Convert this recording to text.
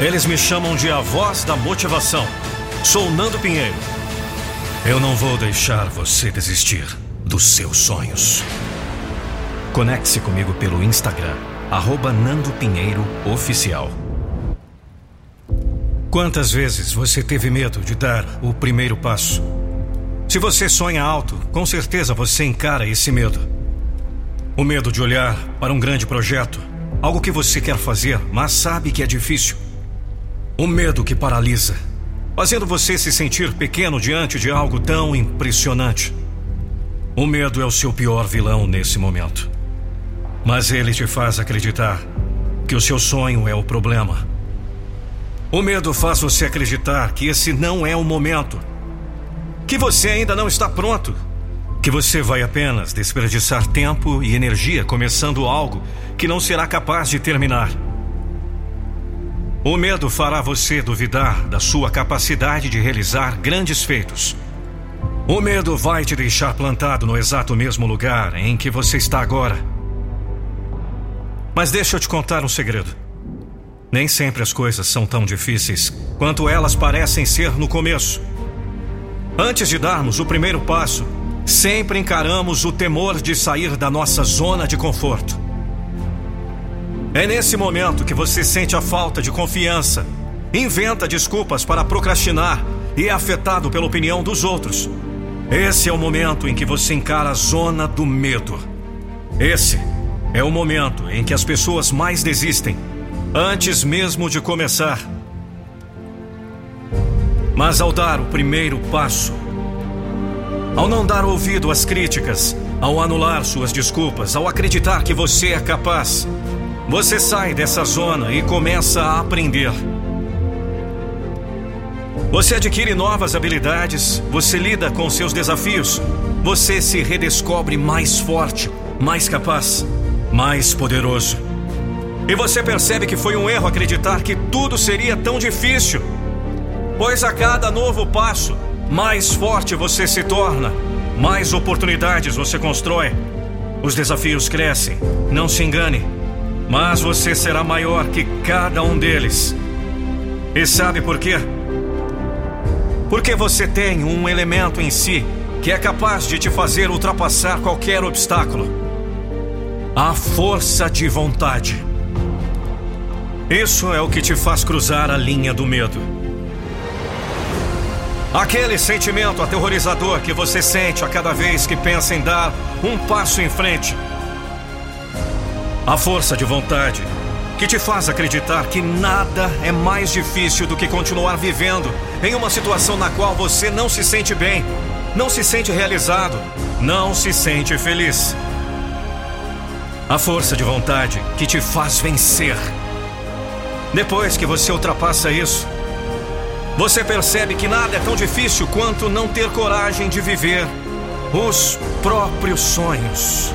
Eles me chamam de a voz da motivação. Sou Nando Pinheiro. Eu não vou deixar você desistir dos seus sonhos. Conecte-se comigo pelo Instagram, arroba Nando Pinheiro Oficial. Quantas vezes você teve medo de dar o primeiro passo? Se você sonha alto, com certeza você encara esse medo. O medo de olhar para um grande projeto, algo que você quer fazer, mas sabe que é difícil. O medo que paralisa, fazendo você se sentir pequeno diante de algo tão impressionante. O medo é o seu pior vilão nesse momento. Mas ele te faz acreditar que o seu sonho é o problema. O medo faz você acreditar que esse não é o momento, que você ainda não está pronto, que você vai apenas desperdiçar tempo e energia começando algo que não será capaz de terminar. O medo fará você duvidar da sua capacidade de realizar grandes feitos. O medo vai te deixar plantado no exato mesmo lugar em que você está agora. Mas deixa eu te contar um segredo. Nem sempre as coisas são tão difíceis quanto elas parecem ser no começo. Antes de darmos o primeiro passo, sempre encaramos o temor de sair da nossa zona de conforto. É nesse momento que você sente a falta de confiança, inventa desculpas para procrastinar e é afetado pela opinião dos outros. Esse é o momento em que você encara a zona do medo. Esse é o momento em que as pessoas mais desistem, antes mesmo de começar. Mas ao dar o primeiro passo, ao não dar ouvido às críticas, ao anular suas desculpas, ao acreditar que você é capaz, você sai dessa zona e começa a aprender. Você adquire novas habilidades, você lida com seus desafios, você se redescobre mais forte, mais capaz, mais poderoso. E você percebe que foi um erro acreditar que tudo seria tão difícil. Pois a cada novo passo, mais forte você se torna, mais oportunidades você constrói. Os desafios crescem, não se engane. Mas você será maior que cada um deles. E sabe por quê? Porque você tem um elemento em si que é capaz de te fazer ultrapassar qualquer obstáculo: a força de vontade. Isso é o que te faz cruzar a linha do medo. Aquele sentimento aterrorizador que você sente a cada vez que pensa em dar um passo em frente a força de vontade que te faz acreditar que nada é mais difícil do que continuar vivendo em uma situação na qual você não se sente bem, não se sente realizado, não se sente feliz. A força de vontade que te faz vencer. Depois que você ultrapassa isso, você percebe que nada é tão difícil quanto não ter coragem de viver os próprios sonhos.